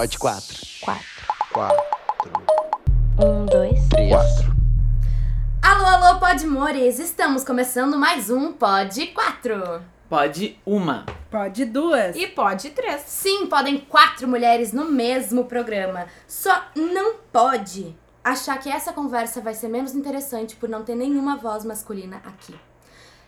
Pode quatro. Quatro. Quatro. Um, dois. Três. Quatro. Alô, alô, Podmores! Estamos começando mais um Pod 4. Pode uma. Pode duas. E pode três. Sim, podem quatro mulheres no mesmo programa. Só não pode achar que essa conversa vai ser menos interessante por não ter nenhuma voz masculina aqui.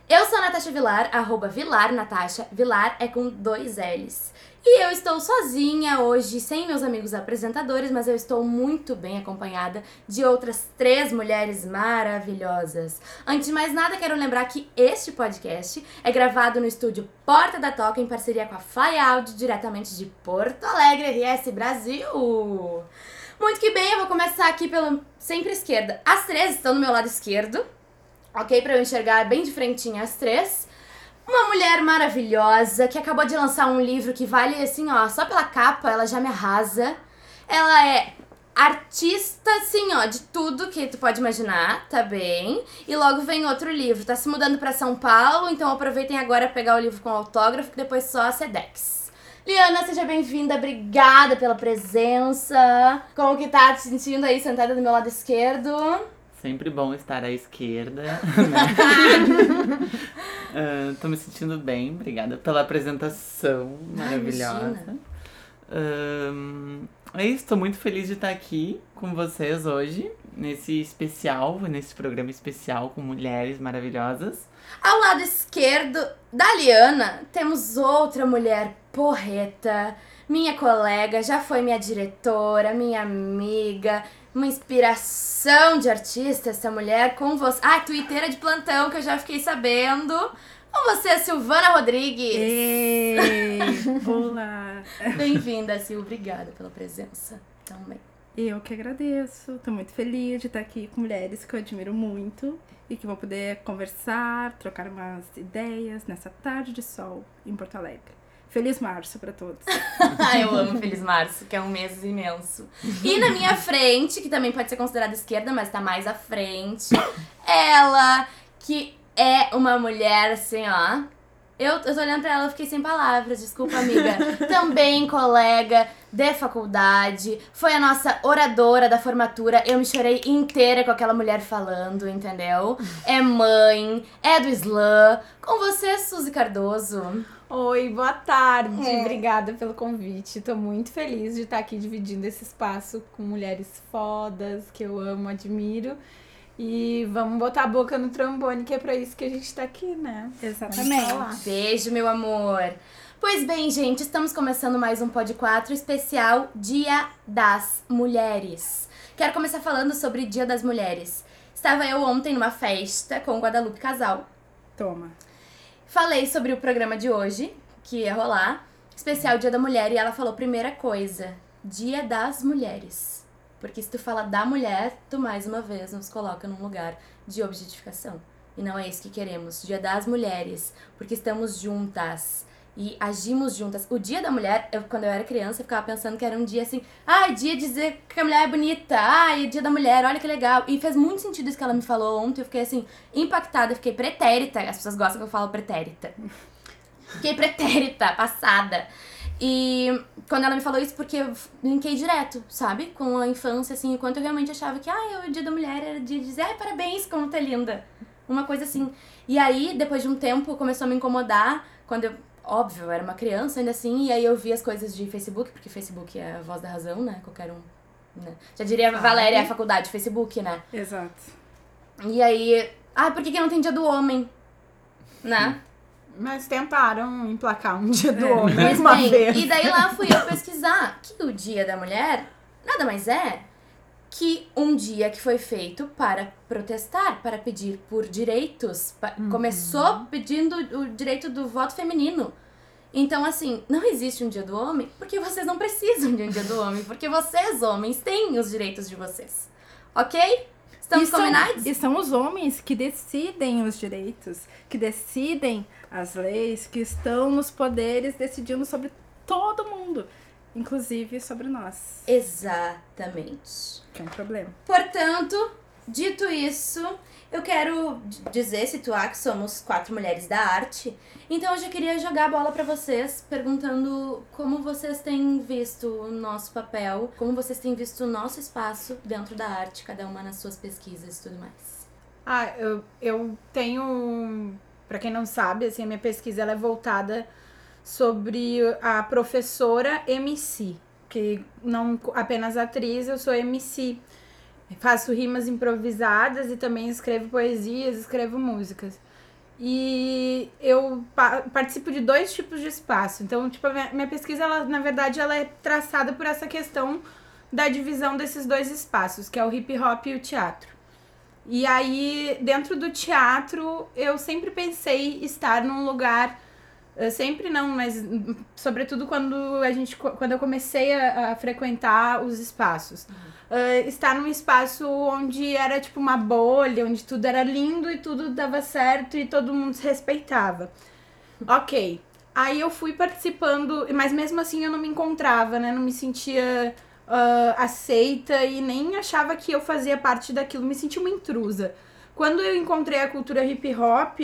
Eu sou a Natasha Vilar, arroba Vilar Natasha. Vilar é com dois L's. E eu estou sozinha hoje, sem meus amigos apresentadores, mas eu estou muito bem acompanhada de outras três mulheres maravilhosas. Antes de mais nada, quero lembrar que este podcast é gravado no estúdio Porta da Toca em parceria com a Fly Audio, diretamente de Porto Alegre, RS Brasil. Muito que bem, eu vou começar aqui pela sempre esquerda. As três estão do meu lado esquerdo, ok? Pra eu enxergar bem de frentinho as três. Uma mulher maravilhosa que acabou de lançar um livro que vale assim, ó, só pela capa ela já me arrasa. Ela é artista, assim, ó, de tudo que tu pode imaginar, tá bem? E logo vem outro livro. Tá se mudando pra São Paulo, então aproveitem agora pegar o livro com autógrafo, que depois só a Sedex. Liana, seja bem-vinda, obrigada pela presença. Como que tá te sentindo aí sentada do meu lado esquerdo? Sempre bom estar à esquerda. Né? Ah, tô me sentindo bem, obrigada pela apresentação maravilhosa. Ahn, é isso, tô muito feliz de estar aqui com vocês hoje, nesse especial, nesse programa especial com mulheres maravilhosas. Ao lado esquerdo da Liana, temos outra mulher porreta, minha colega, já foi minha diretora, minha amiga, uma inspiração de artista essa mulher com você. Ah, twitteira de plantão que eu já fiquei sabendo. Com você, Silvana Rodrigues. Ei, olá. Bem-vinda, Sil. Obrigada pela presença também. Eu que agradeço. Tô muito feliz de estar aqui com mulheres que eu admiro muito e que vou poder conversar, trocar umas ideias nessa tarde de sol em Porto Alegre. Feliz março pra todos. Eu amo Feliz Março, que é um mês imenso. E na minha frente, que também pode ser considerada esquerda, mas tá mais à frente, ela, que é uma mulher assim, ó. Eu, eu tô olhando pra ela e fiquei sem palavras, desculpa, amiga. Também colega de faculdade, foi a nossa oradora da formatura. Eu me chorei inteira com aquela mulher falando, entendeu? É mãe, é do slam. Com você, Suzy Cardoso. Oi, boa tarde. É. Obrigada pelo convite. Tô muito feliz de estar aqui dividindo esse espaço com mulheres fodas que eu amo, admiro. E vamos botar a boca no trombone, que é pra isso que a gente tá aqui, né? Exatamente. Beijo, meu amor. Pois bem, gente, estamos começando mais um Pod 4 especial Dia das Mulheres. Quero começar falando sobre Dia das Mulheres. Estava eu ontem numa festa com o Guadalupe Casal. Toma. Falei sobre o programa de hoje, que ia rolar, especial Dia da Mulher, e ela falou primeira coisa, Dia das Mulheres. Porque se tu fala da mulher, tu mais uma vez nos coloca num lugar de objetificação. E não é isso que queremos. Dia das Mulheres, porque estamos juntas e agimos juntas. O Dia da Mulher, eu, quando eu era criança, eu ficava pensando que era um dia assim, ai, dia de dizer que a mulher é bonita, ai, dia da mulher, olha que legal. E fez muito sentido isso que ela me falou ontem, eu fiquei assim, impactada, fiquei pretérita. As pessoas gostam que eu falo pretérita. Fiquei pretérita, passada. E quando ela me falou isso, porque eu linkei direto, sabe? Com a infância, assim, enquanto eu realmente achava que, ai, o dia da mulher era dia de dizer, ai, parabéns, como é linda. Uma coisa assim. E aí, depois de um tempo, começou a me incomodar, quando eu, óbvio, eu era uma criança ainda assim, e aí eu vi as coisas de Facebook, porque Facebook é a voz da razão, né? Qualquer um. Né? Já diria a Valéria, é a faculdade, Facebook, né? Exato. E aí, ah, por que, que não tem dia do homem? Né? Mas tentaram emplacar um dia do É. homem Pois uma bem, vez. e daí lá fui eu pesquisar que o Dia da Mulher nada mais é que um dia que foi feito para protestar, para pedir por direitos. Pa- Começou pedindo o direito do voto feminino. Então, assim, não existe um dia do homem porque vocês não precisam de um dia do homem, porque vocês, homens, têm os direitos de vocês. Ok? Estamos e são, combinados? e são os homens que decidem os direitos, que decidem as leis, que estão nos poderes decidindo sobre todo mundo, inclusive sobre nós. Exatamente. Que é um problema. Portanto, Dito isso, eu quero dizer, situar que somos quatro mulheres da arte. Então eu já queria jogar a bola pra vocês, perguntando como vocês têm visto o nosso papel, como vocês têm visto o nosso espaço dentro da arte, cada uma nas suas pesquisas e tudo mais. Ah, eu, eu tenho. Pra quem não sabe, assim, a minha pesquisa ela é voltada sobre a professora MC, que não apenas atriz, eu sou MC. Faço rimas improvisadas e também escrevo poesias, escrevo músicas. E eu pa- participo de dois tipos de espaço. Então, tipo, a minha, minha pesquisa, ela, na verdade, ela é traçada por essa questão da divisão desses dois espaços, que é o hip hop e o teatro. E aí, dentro do teatro, eu sempre pensei estar num lugar. eh, Sempre não, mas hum, sobretudo quando a gente quando eu comecei a, a frequentar os espaços. Eh, estar num espaço onde era tipo uma bolha, onde tudo era lindo e tudo dava certo e todo mundo se respeitava. Ok. Aí eu fui participando, mas mesmo assim eu não me encontrava, né? Não me sentia ah, aceita e nem achava que eu fazia parte daquilo, me senti uma intrusa. Quando eu encontrei a cultura hip hop,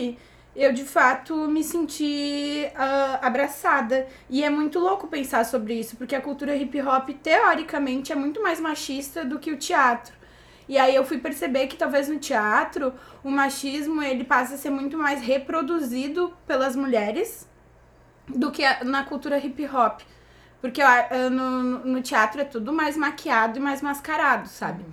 eu de fato me senti ah, abraçada. E é muito louco pensar sobre isso, porque a cultura hip hop, teoricamente, é muito mais machista do que o teatro. E aí eu fui perceber que talvez no teatro o machismo ele passa a ser muito mais reproduzido pelas mulheres do que na cultura hip hop. Porque ó, ah, no, no teatro é tudo mais maquiado e mais mascarado, sabe?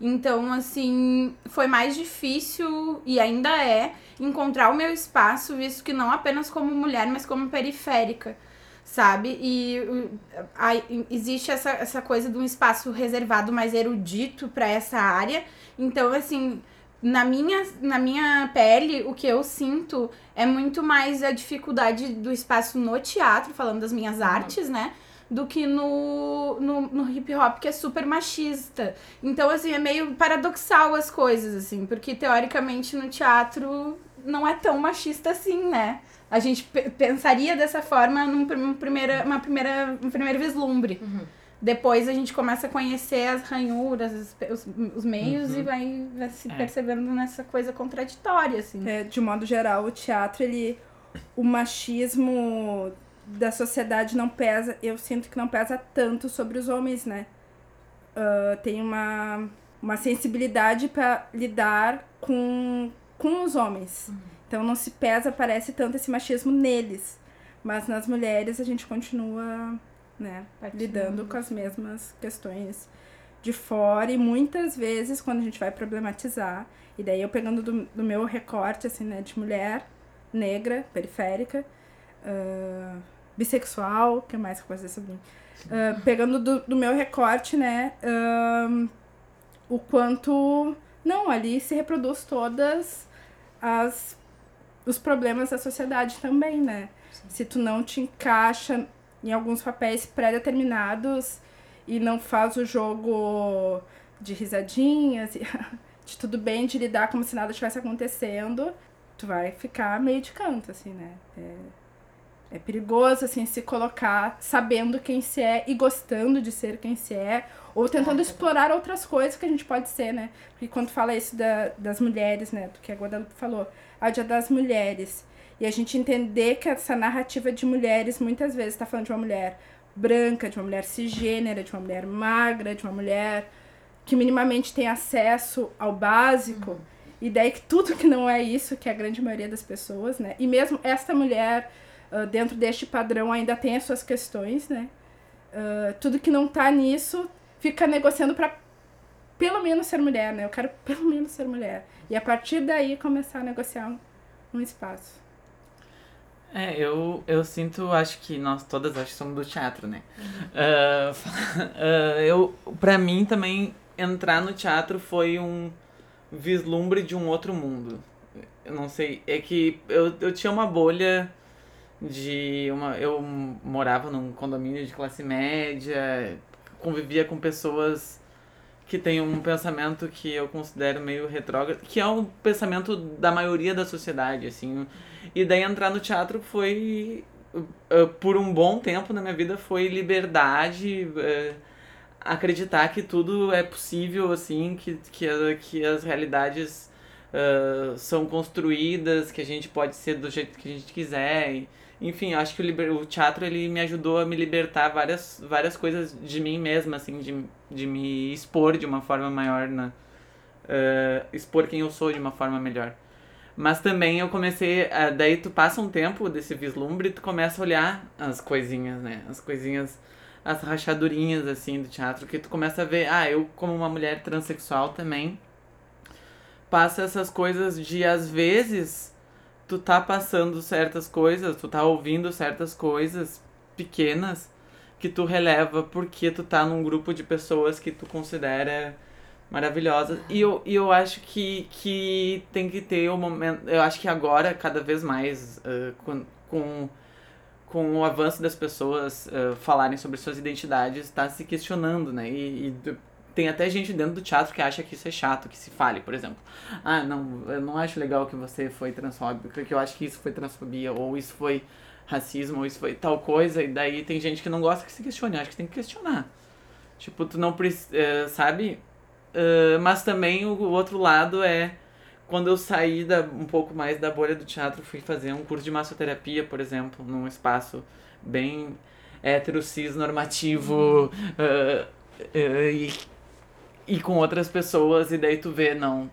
Então, assim, foi mais difícil e ainda é encontrar o meu espaço, visto que não apenas como mulher, mas como periférica, sabe? E aí, existe essa, essa coisa de um espaço reservado mais erudito para essa área. Então, assim, na minha, na minha pele, o que eu sinto é muito mais a dificuldade do espaço no teatro, falando das minhas artes, né? Do que no, no, no hip hop, que é super machista. Então, assim, é meio paradoxal as coisas, assim, porque teoricamente no teatro não é tão machista assim, né? A gente pe- pensaria dessa forma num, prim- primeira, uma primeira, um primeiro vislumbre. Depois a gente começa a conhecer as ranhuras, os, os meios e vai, vai se É. percebendo nessa coisa contraditória, assim. É, de modo geral, o teatro, ele. O machismo da sociedade não pesa. Eu sinto que não pesa tanto sobre os homens, né? Ah, tem uma, uma sensibilidade para lidar com, com os homens. Então não se pesa, parece tanto esse machismo neles. Mas nas mulheres a gente continua, né, lidando com as mesmas questões de fora e muitas vezes quando a gente vai problematizar, e daí eu pegando do, do meu recorte, assim, né, de mulher negra, periférica, ah, bissexual, o que mais que eu posso dizer sobre mim? Ah, pegando do, do meu recorte, né, ahn, o quanto, não, ali se reproduz todas as os problemas da sociedade também, né? Se tu não te encaixa em alguns papéis pré-determinados e não faz o jogo de risadinhas, de tudo bem, de lidar como se nada estivesse acontecendo, tu vai ficar meio de canto, assim, né? É, é perigoso, assim, se colocar sabendo quem se é e gostando de ser quem se é, ou tentando Ah, explorar outras coisas que a gente pode ser, né? Porque quando fala isso da, das mulheres, né? Do que a Guadalupe falou, a dia das mulheres. E a gente entender que essa narrativa de mulheres muitas vezes está falando de uma mulher branca, de uma mulher cisgênera, de uma mulher magra, de uma mulher que minimamente tem acesso ao básico. E daí que tudo que não é isso, que é a grande maioria das pessoas, né? E mesmo esta mulher, ah, dentro deste padrão, ainda tem as suas questões, né? Ah, tudo que não tá nisso fica negociando para pelo menos ser mulher, né? Eu quero pelo menos ser mulher. E a partir daí começar a negociar um, um espaço. É, eu, eu sinto, acho que nós todas acho que somos do teatro, né? Ah, ah, eu, pra mim também, entrar no teatro foi um vislumbre de um outro mundo. Eu não sei, é que eu, eu tinha uma bolha de uma. Eu morava num condomínio de classe média, convivia com pessoas que têm um pensamento que eu considero meio retrógrado, que é um pensamento da maioria da sociedade, assim. E daí entrar no teatro foi, uh, por um bom tempo na minha vida, foi liberdade, uh, acreditar que tudo é possível, assim, que, que, que as realidades ah, são construídas, que a gente pode ser do jeito que a gente quiser. e- enfim, acho que o, liber- o teatro ele me ajudou a me libertar várias, várias coisas de mim mesma, assim, de, de me expor de uma forma maior, na, ah, expor quem eu sou de uma forma melhor. Mas também eu comecei, ah, daí tu passa um tempo desse vislumbre tu começa a olhar as coisinhas, né? As coisinhas, as rachadurinhas, assim, do teatro, que tu começa a ver, ah, eu como uma mulher transexual também, passa essas coisas de, às vezes, tu tá passando certas coisas, tu tá ouvindo certas coisas pequenas que tu releva porque tu tá num grupo de pessoas que tu considera maravilhosas. E eu, e eu acho que, que tem que ter o momento. Eu acho que agora, cada vez mais, ah, com, com, com o avanço das pessoas ah, falarem sobre suas identidades, está se questionando, né? E, e tem até gente dentro do teatro que acha que isso é chato, que se fale, por exemplo. Ah, não, eu não acho legal que você foi transfóbico, que eu acho que isso foi transfobia, ou isso foi racismo, ou isso foi tal coisa, e daí tem gente que não gosta que se questione, eu acho que tem que questionar. Tipo, tu não precisa, sabe? Ah, mas também o, o outro lado é quando eu saí da, um pouco mais da bolha do teatro, fui fazer um curso de massoterapia, por exemplo, num espaço bem hétero, cis, normativo, ah, ah, e, e com outras pessoas, e daí tu vê, não,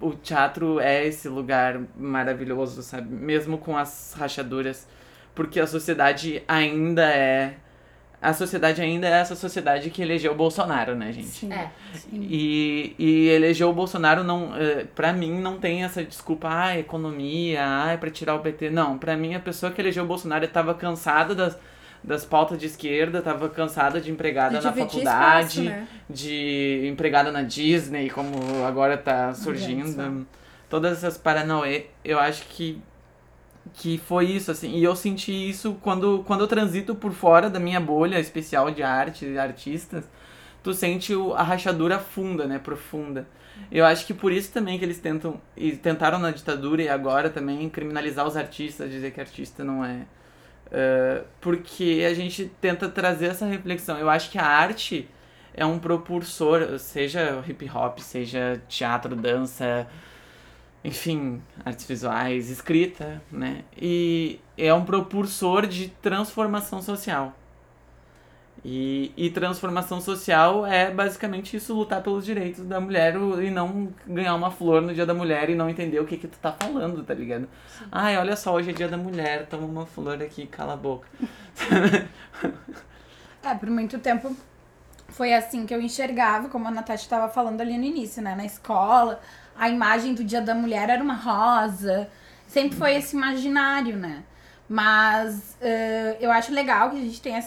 o teatro é esse lugar maravilhoso, sabe? Mesmo com as rachaduras, porque a sociedade ainda é. A sociedade ainda é essa sociedade que elegeu o Bolsonaro, né, gente? Sim. É. E, e eleger o Bolsonaro não, eh, pra mim não tem essa desculpa, ah, economia, ah, é pra tirar o PT. Não, pra mim a pessoa que elegeu o Bolsonaro estava cansada das, das pautas de esquerda, estava cansada de empregada E na faculdade, espaço, né? de empregada na Disney, como agora tá surgindo. Todas essas paranauê, eu acho que que foi isso, assim, e eu senti isso quando, quando eu transito por fora da minha bolha especial de arte, de artistas, tu sente o- a rachadura funda, né, profunda. Eu acho que por isso também que eles tentam, e tentaram na ditadura e agora também criminalizar os artistas, dizer que artista não é. Eh, porque a gente tenta trazer essa reflexão. Eu acho que a arte é um propulsor, seja hip hop, seja teatro, dança, enfim, artes visuais, escrita, né? E é um propulsor de transformação social. E, e transformação social é basicamente isso, lutar pelos direitos da mulher e não ganhar uma flor no dia da mulher e não entender o que que tu tá falando, tá ligado? Ai, olha só, hoje é dia da mulher, toma uma flor aqui, cala a boca. É, por muito tempo foi assim que eu enxergava, como a Natasha estava falando ali no início, né? Na escola, a imagem do Dia da Mulher era uma rosa. Sempre foi esse imaginário, né? Mas eh, eu acho legal que a gente tenha,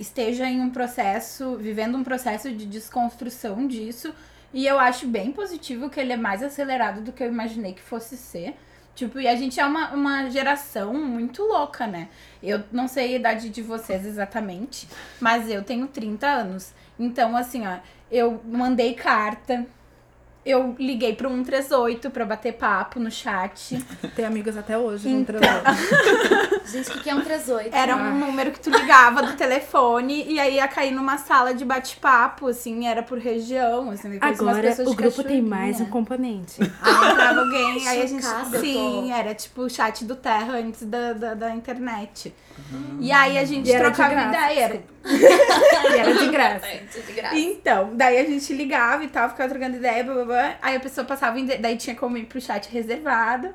esteja em um processo, vivendo um processo de desconstrução disso. E eu acho bem positivo que ele é mais acelerado do que eu imaginei que fosse ser. Tipo, e a gente é uma, uma geração muito louca, né? Eu não sei a idade de vocês exatamente, mas eu tenho 30 anos. Então, assim, ó, eu mandei carta, eu liguei pro 138 pra bater papo no chat. Tem amigos até hoje, Então. então... Gente, o que que é um 38? Era um número que tu ligava do telefone e aí ia cair numa sala de bate-papo, assim, era por região, assim, Agora pessoas o de grupo tem mais um componente. Aí entrava alguém, aí a gente. Chocada, Sim, tô. era tipo o chat do Terra antes da, da, da internet. E aí a gente E era de trocava graça, ideia. Era- e era de graça. de graça. Então, daí a gente ligava e tal, ficava trocando ideia, blá, blá, blá. aí a pessoa passava o endereço, daí tinha como ir pro chat reservado,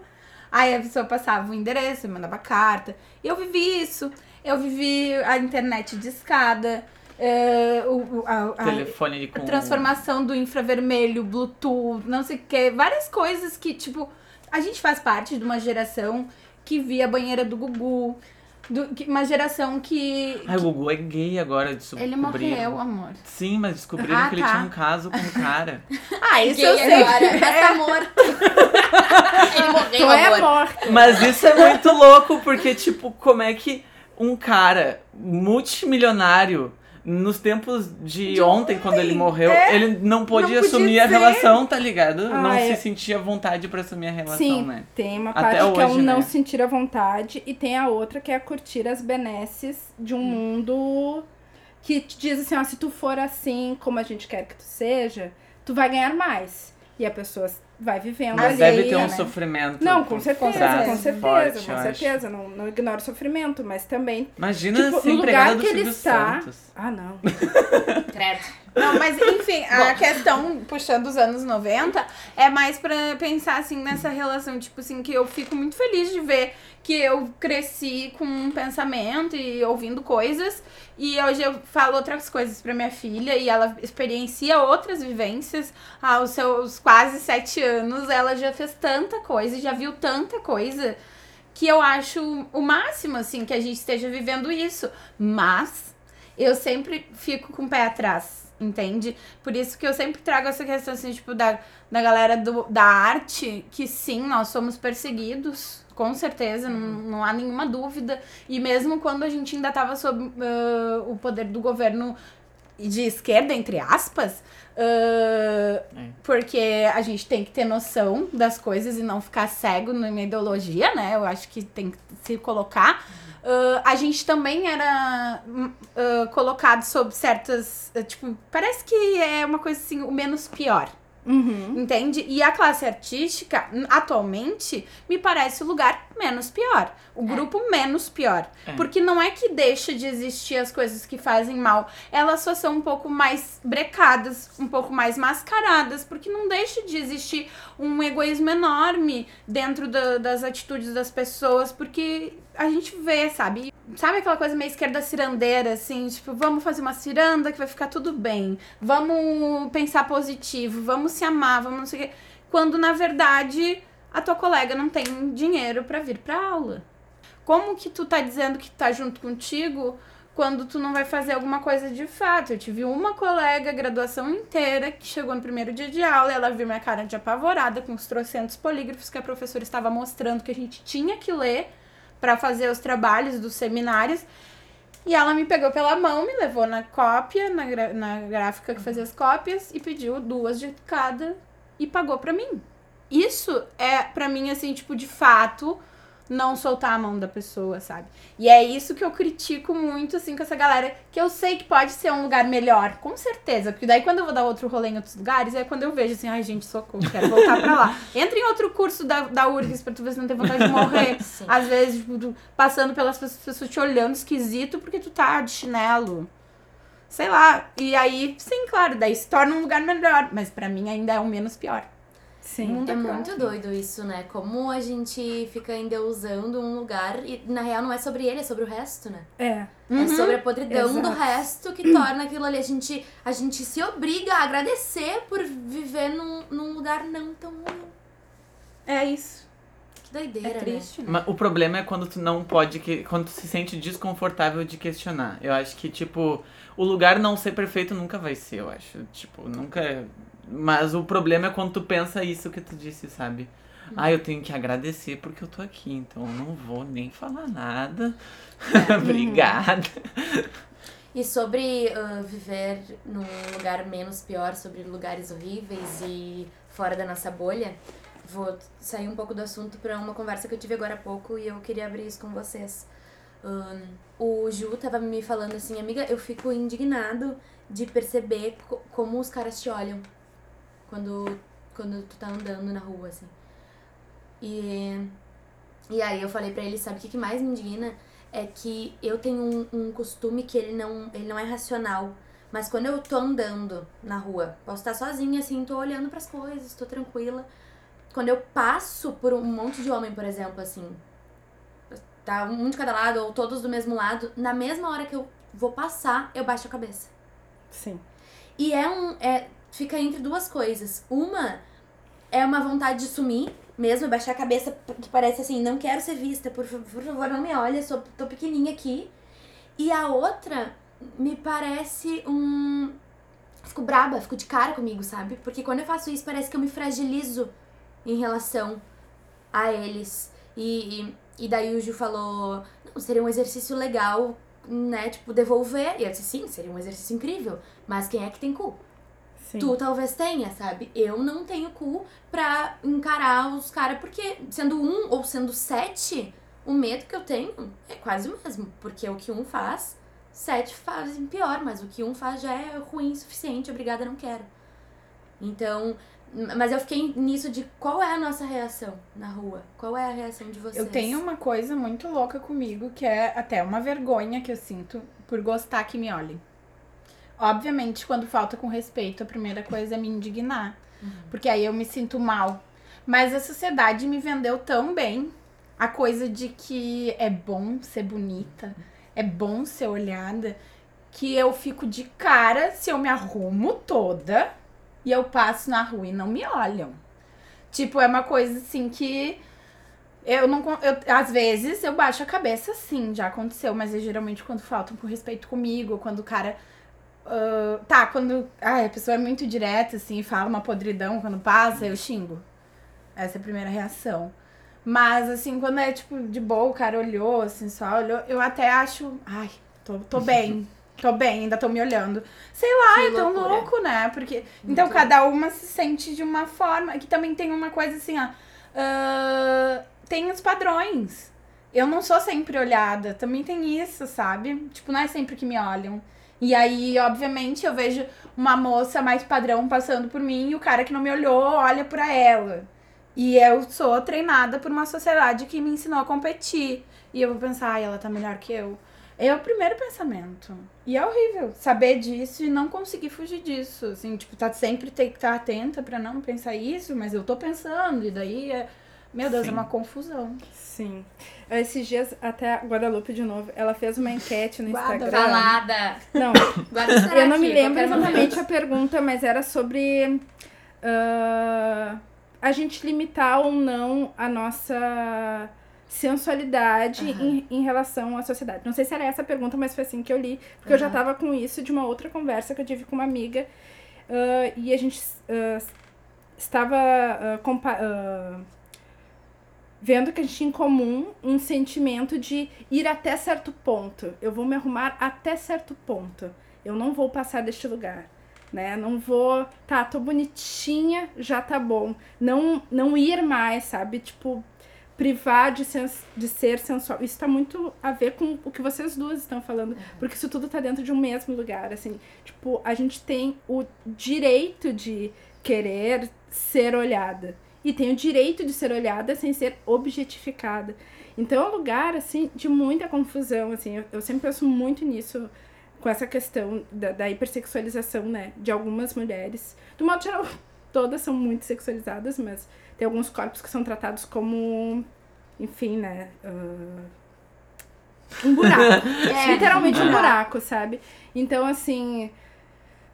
aí a pessoa passava o endereço, mandava carta. E eu vivi isso, eu vivi a internet de escada, eh, o, o- a, a- Telefone com... a transformação do infravermelho, Bluetooth, não sei o que, várias coisas que, tipo, a gente faz parte de uma geração que via a banheira do Gugu, do, que- uma geração que... Ai, o Gugu é gay agora. Ele morreu, amor. Sim, mas descobriram Ah, que ele tá. tinha um caso com um cara. Ah, isso Gay eu sei. agora, mas tá morto. Ele morreu, Tu é amor. morto. Mas isso é muito louco, porque, tipo, como é que um cara multimilionário, nos tempos de, ontem, quando ele morreu, ele não pôde não podia assumir a relação, tá ligado? Ah, não é. se sentia vontade pra assumir a relação, Sim, né? tem uma Até parte que é hoje, um não né? sentir a vontade e tem a outra que é curtir as benesses de um mundo que te diz assim, ó, se tu for assim como a gente quer que tu seja, tu vai ganhar mais. E a pessoa vai vivendo Mas ali. deve ter um né? sofrimento. Não, com certeza, com certeza, forte, com certeza. Não, não ignora o sofrimento, mas também. Imagina Tipo, no lugar que ele está- Santos. Ah, não. Credo. Não, mas enfim, a questão, puxando os anos 90, é mais pra pensar assim nessa relação, tipo assim, que eu fico muito feliz de ver que eu cresci com um pensamento e ouvindo coisas, e hoje eu falo outras coisas pra minha filha e ela experiencia outras vivências. Aos seus quase sete anos, ela já fez tanta coisa, já viu tanta coisa. Que eu acho o máximo, assim, que a gente esteja vivendo isso. Mas eu sempre fico com o pé atrás, entende? Por isso que eu sempre trago essa questão, assim, tipo, da, da galera do, da arte, que sim, nós somos perseguidos, com certeza, não, não há nenhuma dúvida. E mesmo quando a gente ainda estava sob ah, o poder do governo de esquerda, entre aspas, ah, É. porque a gente tem que ter noção das coisas e não ficar cego numa ideologia, né? Eu acho que tem que se colocar. Ah, a gente também era hum, ah, colocado sob certas. ah, Tipo, parece que é uma coisa assim, o menos pior. Uhum. Entende? E a classe artística, n- atualmente, me parece o lugar menos pior. O grupo menos pior. É. Porque não é que deixa de existir as coisas que fazem mal. Elas só são um pouco mais brecadas, um pouco mais mascaradas. Porque não deixa de existir um egoísmo enorme dentro da- das atitudes das pessoas. Porque a gente vê, sabe? Sabe aquela coisa meio esquerda cirandeira, assim? Tipo, vamos fazer uma ciranda que vai ficar tudo bem. Vamos pensar positivo, vamos se amar, vamos não sei o quê. Quando, na verdade, a tua colega não tem dinheiro pra vir pra aula. Como que tu tá dizendo que tá junto contigo quando tu não vai fazer alguma coisa de fato? Eu tive uma colega, graduação inteira, que chegou no primeiro dia de aula e ela viu minha cara de apavorada com os trocentos polígrafos que a professora estava mostrando que a gente tinha que ler pra fazer os trabalhos dos seminários. E ela me pegou pela mão, me levou na cópia, na, na gráfica que fazia as cópias, e pediu duas de cada e pagou pra mim. Isso é, pra mim, assim, tipo, de fato, não soltar a mão da pessoa, sabe? E é isso que eu critico muito, assim, com essa galera, que eu sei que pode ser um lugar melhor, com certeza. Porque daí quando eu vou dar outro rolê em outros lugares, é quando eu vejo assim, ai, gente, socorro, quero voltar pra lá. Entra em outro curso da, da URGS pra tu ver se não tem vontade de morrer. Sim. Às vezes, tipo, tu passando pelas pessoas, te olhando esquisito porque tu tá de chinelo. Sei lá. E aí, sim, claro, daí se torna um lugar melhor. Mas pra mim ainda é o menos pior. Sim. Mundo É pior. muito doido isso, né? Como a gente fica ainda usando um lugar e na real não é sobre ele, é sobre o resto, né? É. Uhum. É sobre a podridão do Exato. resto que torna aquilo ali. A gente, a gente se obriga a agradecer por viver num, num lugar não tão ruim. É isso. Que doideira, É né? triste, né? Mas o problema é quando tu não pode, que, quando tu se sente desconfortável de questionar. Eu acho que, tipo, o lugar não ser perfeito nunca vai ser, eu acho. Tipo, nunca. É- Mas o problema é quando tu pensa isso que tu disse, sabe? Ah, eu tenho que agradecer porque eu tô aqui, então eu não vou nem falar nada. Obrigada. E sobre ah, viver num lugar menos pior, sobre lugares horríveis e fora da nossa bolha, vou sair um pouco do assunto para uma conversa que eu tive agora há pouco e eu queria abrir isso com vocês. Ahn, o Ju tava me falando assim, amiga, eu fico indignado de perceber co- como os caras te olham quando, quando tu tá andando na rua, assim. E, e aí eu falei pra ele, sabe o que, que mais me indigna? é que eu tenho um, um costume que ele não, ele não é racional. Mas quando eu tô andando na rua, posso estar sozinha, assim, tô olhando pras coisas, tô tranquila. Quando eu passo por um monte de homem, por exemplo, assim, tá um de cada lado ou todos do mesmo lado, na mesma hora que eu vou passar, eu baixo a cabeça. Sim. E é um. É, fica entre duas coisas. Uma é uma vontade de sumir, mesmo, baixar a cabeça, que parece assim, não quero ser vista, por, por favor, não me olha, sou, tô pequenininha aqui. E a outra me parece um. Fico braba, fico de cara comigo, sabe? Porque quando eu faço isso, parece que eu me fragilizo em relação a eles. E, e, e daí o Ju falou: não, seria um exercício legal, né? Tipo, devolver. E eu disse: sim, seria um exercício incrível. Mas quem é que tem cu? Sim. Tu talvez tenha, sabe? Eu não tenho cu pra encarar os caras, porque sendo um ou sendo sete, o medo que eu tenho é quase o mesmo. Porque o que um faz, sete fazem pior, mas o que um faz já é ruim o suficiente, obrigada, não quero. Então, mas eu fiquei nisso de qual é a nossa reação na rua? Qual é a reação de vocês? Eu tenho uma coisa muito louca comigo que é até uma vergonha que eu sinto por gostar que me olhem. Obviamente, quando falta com respeito, a primeira coisa é me indignar. Uhum. Porque aí eu me sinto mal. Mas a sociedade me vendeu tão bem a coisa de que é bom ser bonita, é bom ser olhada, que eu fico de cara se eu me arrumo toda e eu passo na rua e não me olham. Tipo, é uma coisa assim que eu não. Eu, às vezes eu baixo a cabeça sim, já aconteceu, mas é geralmente quando faltam com respeito comigo, quando o cara. Uh, tá, quando ah, a pessoa é muito direta, assim, fala uma podridão quando passa, eu xingo. Essa é a primeira reação. Mas, assim, quando é, tipo, de boa, o cara olhou, assim, só olhou, eu até acho, ai, tô, tô bem. Tô bem, ainda tô me olhando. Sei lá, que é tão loucura. louco, né? Porque. Muito então, cada uma se sente de uma forma. Que também tem uma coisa assim, ó. Uh, tem os padrões. Eu não sou sempre olhada. Também tem isso, sabe? Tipo, não é sempre que me olham. E aí, obviamente, eu vejo uma moça mais padrão passando por mim e o cara que não me olhou olha pra ela. E eu sou treinada por uma sociedade que me ensinou a competir. E eu vou pensar, ai, ela tá melhor que eu. É o primeiro pensamento. E é horrível saber disso e não conseguir fugir disso. Assim, tipo, tá sempre ter que estar atenta para não pensar isso, mas eu tô pensando, e daí é. Meu Deus, é Sim. é uma confusão. Sim. Esses dias, até a Guadalupe de novo, ela fez uma enquete no Instagram. Falada! Não, eu não me lembro exatamente a pergunta, mas era sobre uh, a gente limitar ou não a nossa sensualidade uhum. em, em relação à sociedade. Não sei se era essa a pergunta, mas foi assim que eu li, porque uhum. eu já tava com isso de uma outra conversa que eu tive com uma amiga uh, e a gente uh, estava uh, vendo que a gente tinha em comum um sentimento de ir até certo ponto. Eu vou me arrumar até certo ponto. Eu não vou passar deste lugar. Né? Não vou, tá, tô bonitinha, já tá bom. Não não ir mais, sabe? Tipo, privar de, sens de ser sensual. Isso está muito a ver com o que vocês duas estão falando, uhum. porque isso tudo está dentro de um mesmo lugar, assim. Tipo, a gente tem o direito de querer ser olhada e tem o direito de ser olhada sem ser objetificada. Então é um lugar, assim, de muita confusão, assim. Eu, eu sempre penso muito nisso, com essa questão da, da hipersexualização, né, de algumas mulheres. Do modo geral, todas são muito sexualizadas, mas tem alguns corpos que são tratados como, enfim, né? Uh, um buraco. é, literalmente um buraco, sabe? Então, assim,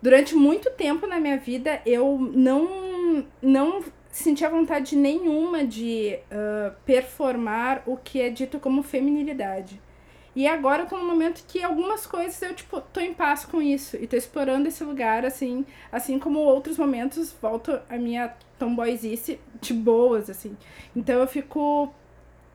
durante muito tempo na minha vida, eu não, não sentia vontade nenhuma de uh, performar o que é dito como feminilidade. E agora eu tô num momento que algumas coisas eu, tipo, tô em paz com isso. E tô explorando esse lugar, assim, assim como outros momentos, volto a minha tomboyzice de boas, assim. Então eu fico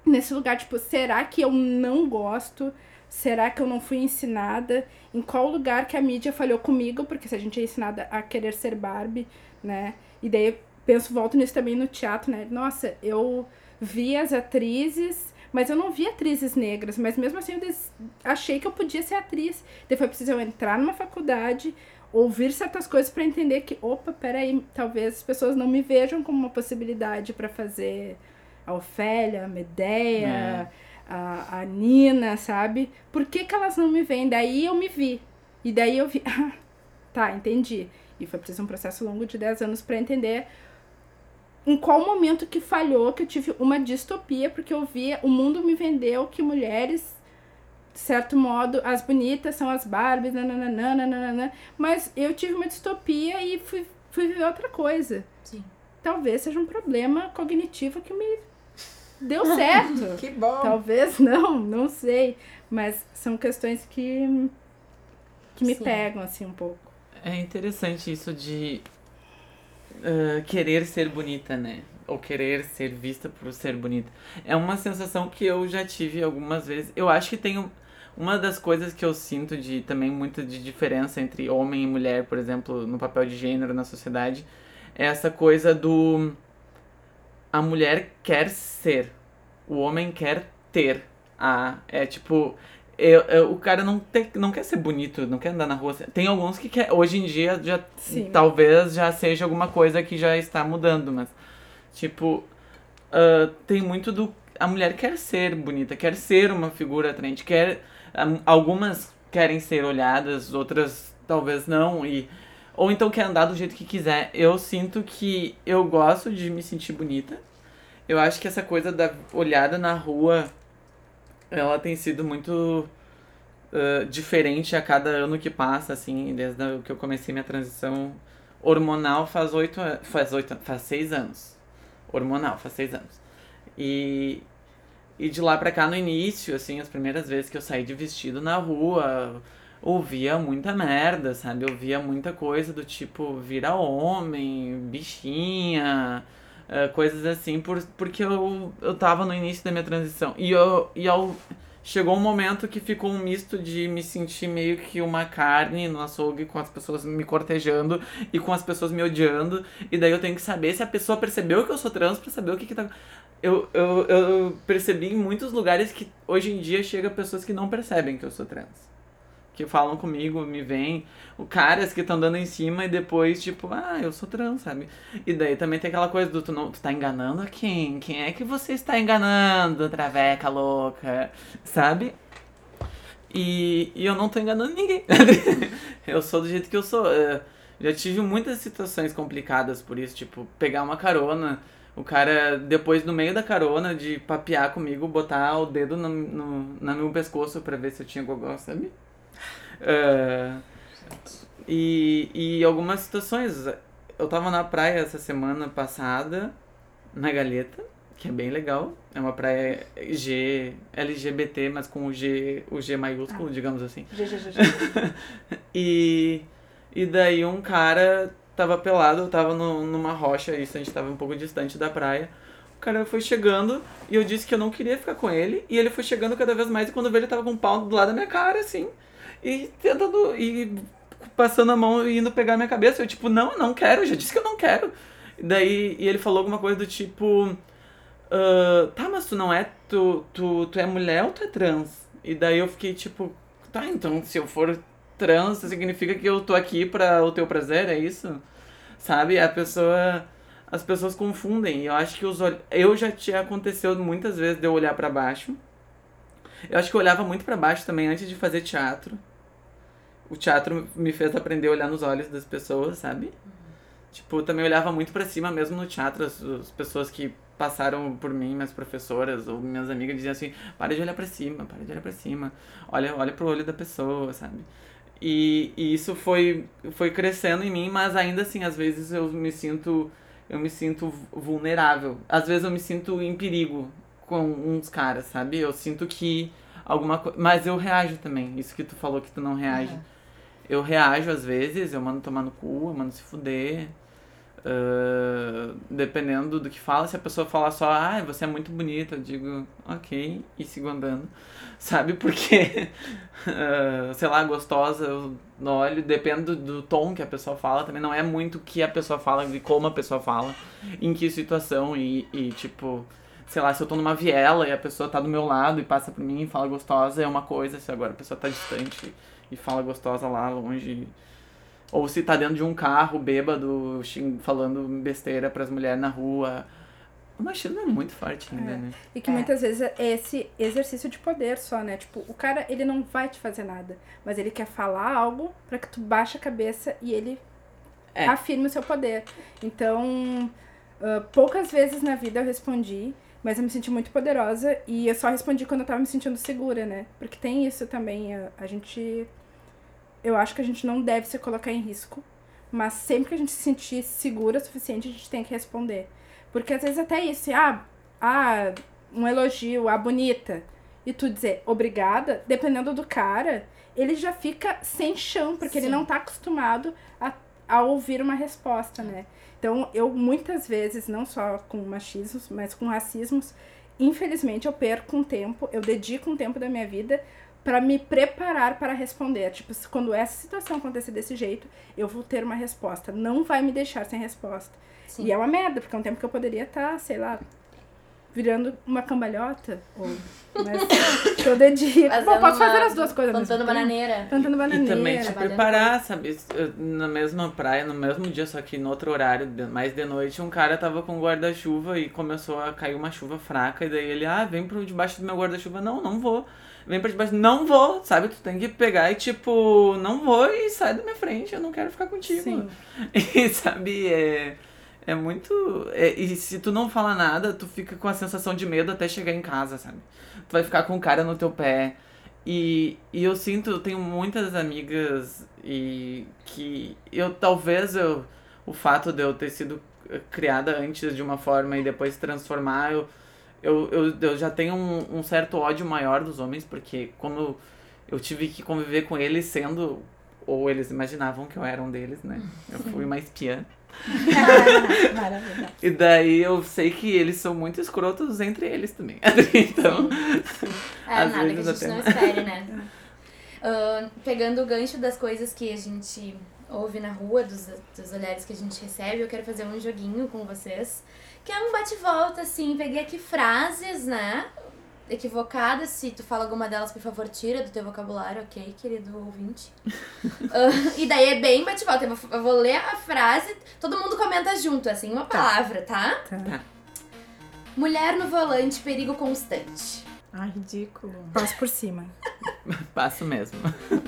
nesse lugar, tipo, será que eu não gosto? Será que eu não fui ensinada? Em qual lugar que a mídia falhou comigo? Porque se a gente é ensinada a querer ser Barbie, né? E daí penso, volto nisso também no teatro, né? Nossa, eu vi as atrizes mas eu não vi atrizes negras, mas mesmo assim eu achei que eu podia ser atriz. Daí foi preciso eu entrar numa faculdade, ouvir certas coisas para entender que, opa, peraí, talvez as pessoas não me vejam como uma possibilidade para fazer a Ofélia, a Medeia, é. a, a Nina, sabe? Por que, que elas não me veem? Daí eu me vi. E daí eu vi, ah, tá, entendi. E foi preciso um processo longo de 10 anos para entender em qual momento que falhou que eu tive uma distopia, porque eu via, o mundo me vendeu que mulheres, de certo modo, as bonitas são as Barbies, nananana, nananana, mas eu tive uma distopia e fui, fui viver outra coisa. Sim. Talvez seja um problema cognitivo que me deu certo. que bom. Talvez não, não sei, mas são questões que que me Sim. pegam assim um pouco. É interessante isso de querer ser bonita, né? Ou querer ser vista por ser bonita. É uma sensação que eu já tive algumas vezes. Eu acho que tenho. Uma das coisas que eu sinto de também muito de diferença entre homem e mulher, por exemplo, no papel de gênero na sociedade, é essa coisa do. A mulher quer ser, o homem quer ter. Ah, é tipo. Eu, eu- o cara não, tem, não quer ser bonito, não quer andar na rua. Tem alguns que quer. Hoje em dia já Sim. talvez já seja alguma coisa que já está mudando, mas tipo, ah, tem muito do. A mulher quer ser bonita, quer ser uma figura atraente, quer. ah, algumas querem ser olhadas, outras talvez não, e. Ou então quer andar do jeito que quiser. Eu sinto que eu gosto de me sentir bonita. Eu acho que essa coisa da olhada na rua, ela tem sido muito ah, diferente a cada ano que passa, assim, desde a- que eu comecei minha transição hormonal faz oito faz oito faz seis anos. Hormonal, faz seis anos. E, e de lá pra cá, no início, assim, as primeiras vezes que eu saí de vestido na rua, ouvia muita merda, sabe? Eu via muita coisa do tipo, vira homem, bichinha, eh, coisas assim, por, porque eu, eu tava no início da minha transição. E, eu, e ao, chegou um momento que ficou um misto de me sentir meio que uma carne no açougue com as pessoas me cortejando e com as pessoas me odiando. E daí eu tenho que saber se a pessoa percebeu que eu sou trans pra saber o que que tá... Eu, eu, eu percebi em muitos lugares que hoje em dia chega pessoas que não percebem que eu sou trans. Que falam comigo, me veem, o caras que estão dando em cima e depois, tipo, ah, eu sou trans, sabe? E daí também tem aquela coisa do tu, não, tu tá enganando a quem? Quem é que você está enganando, traveca louca? Sabe? E, e eu não tô enganando ninguém. eu sou do jeito que eu sou. É, já tive muitas situações complicadas por isso, tipo, pegar uma carona, o cara, depois no meio da carona, de papear comigo, botar o dedo no, no, no meu pescoço pra ver se eu tinha gogó, sabe? É, e, e algumas situações. Eu tava na praia essa semana passada, na Galeta, que é bem legal. É uma praia G, LGBT, mas com o G, o G maiúsculo, digamos assim. E, e daí um cara tava pelado, eu tava no, numa rocha, isso a gente tava um pouco distante da praia. O cara foi chegando e eu disse que eu não queria ficar com ele. E ele foi chegando cada vez mais e quando eu vi ele tava com um pau do lado da minha cara, assim. E tentando. E passando a mão e indo pegar minha cabeça. Eu, tipo, não, não quero, já disse que eu não quero. E daí e ele falou alguma coisa do tipo. "Ah, tá, mas tu não é. Tu, tu, tu é mulher ou tu é trans? E daí eu fiquei tipo. Tá, então se eu for trans, significa que eu tô aqui pra o teu prazer, é isso? Sabe? A pessoa. As pessoas confundem. Eu acho que os ol... Eu já tinha aconteceu muitas vezes de eu olhar pra baixo. Eu acho que eu olhava muito pra baixo também antes de fazer teatro. O teatro me fez aprender a olhar nos olhos das pessoas, sabe? Tipo, eu também olhava muito pra cima mesmo no teatro, as, as pessoas que passaram por mim, minhas professoras ou minhas amigas diziam assim: "Para de olhar pra cima, para de olhar pra cima. Olha, olha pro olho da pessoa", sabe? E, e isso foi foi crescendo em mim, mas ainda assim, às vezes eu me sinto eu me sinto vulnerável. Às vezes eu me sinto em perigo com uns caras, sabe? Eu sinto que alguma coisa. Mas eu reajo também. Isso que tu falou que tu não reage. Eu reajo às vezes, eu mando tomar no cu, eu mando se fuder. Ah, dependendo do que fala, se a pessoa falar só, ah, você é muito bonita, eu digo, ok, e sigo andando. Sabe? Porque, ah, sei lá, gostosa, eu olho, depende do, do tom que a pessoa fala, também não é muito o que a pessoa fala, de como a pessoa fala, em que situação, e, e tipo, sei lá, se eu tô numa viela e a pessoa tá do meu lado e passa por mim e fala gostosa, é uma coisa, se agora a pessoa tá distante e fala gostosa lá longe. Ou se tá dentro de um carro, bêbado, falando besteira pras mulheres na rua. O machismo é muito forte ainda, É. né? E que É. muitas vezes é esse exercício de poder só, né? Tipo, o cara, ele não vai te fazer nada, mas ele quer falar algo pra que tu baixe a cabeça e ele É. afirme o seu poder. Então, ah, poucas vezes na vida eu respondi, mas eu me senti muito poderosa e eu só respondi quando eu tava me sentindo segura, né? Porque tem isso também, a, a gente. Eu acho que a gente não deve se colocar em risco, mas sempre que a gente se sentir segura o suficiente, a gente tem que responder. Porque às vezes até isso, ah, ah, um elogio, ah, bonita, e tu dizer obrigada, dependendo do cara, ele já fica sem chão, porque ele Sim. não tá acostumado a, a ouvir uma resposta, né? Então, eu muitas vezes, não só com machismos, mas com racismos, infelizmente eu perco um tempo, eu dedico um tempo da minha vida para me preparar para responder. Tipo, se- quando essa situação acontecer desse jeito, eu vou ter uma resposta. Não vai me deixar sem resposta. Sim. E é uma merda, porque é um tempo que eu poderia estar, sei lá, virando uma cambalhota, ou mas, todo dia. Fazendo Bom, posso fazer as duas coisas. Plantando bananeira. Plantando E bananeira. também te preparar, sabe? Na mesma praia, no mesmo dia, só que no outro horário, mais de noite, um cara tava com guarda-chuva e começou a cair uma chuva fraca. E daí ele, ah, vem por debaixo do meu guarda-chuva. Não, não vou. Vem pra debaixo. Não vou, sabe? Tu tem que pegar e tipo, não vou e sai da minha frente, eu não quero ficar contigo. Sim. E sabe, é. É muito. é- e se tu não fala nada, tu fica com a sensação de medo até chegar em casa, sabe? Tu vai ficar com o cara no teu pé. E, e eu sinto, eu tenho muitas amigas e que eu talvez eu, o fato de eu ter sido eh, criada antes de uma forma e depois se transformar, eu, eu, eu, eu já tenho um, um certo ódio maior dos homens, porque quando eu tive que conviver com eles sendo, ou eles imaginavam que eu era um deles, né? Eu fui uma espiã. Maravilha. E daí eu sei que eles são muito escrotos entre eles também. Então, É, Às nada que a vezes gente até não espere, né? Ah, pegando o gancho das coisas que a gente ouve na rua, dos, dos olhares que a gente recebe, eu quero fazer um joguinho com vocês. Que é um bate-volta, assim. Peguei aqui frases, né? Equivocadas. Se tu fala alguma delas, por favor, tira do teu vocabulário, ok, querido ouvinte? Ah, e daí é bem bate-volta. Eu vou, eu vou ler a frase, todo mundo comenta junto, assim, uma palavra, tá? Tá. Mulher no volante, perigo constante. Ai, ridículo. Passo por cima. passo mesmo.